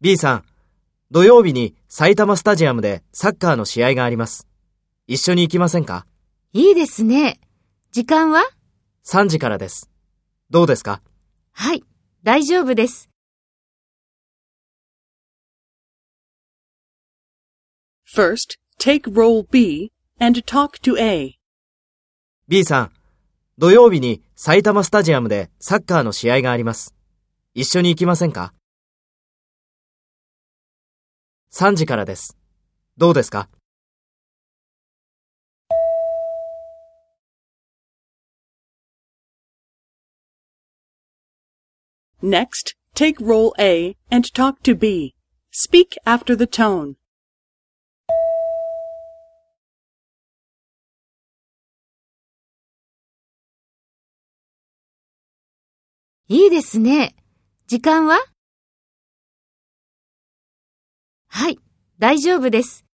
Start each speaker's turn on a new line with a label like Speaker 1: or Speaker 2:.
Speaker 1: B
Speaker 2: さん、土曜日に埼玉スタジアムでサッカーの試合があります。一緒に行きませんか？
Speaker 3: いいですね。時間は
Speaker 2: ?3 時からです。どうですか？
Speaker 3: はい、大丈夫です。
Speaker 1: First, take role B and talk to A.
Speaker 2: B さん、土曜日に埼玉スタジアムでサッカーの試合があります。一緒に行きませんか ?3 時からです。どうですか
Speaker 1: Next, take role A and talk to B. Speak after the tone.
Speaker 3: いいですね。時間は？はい、大丈夫です。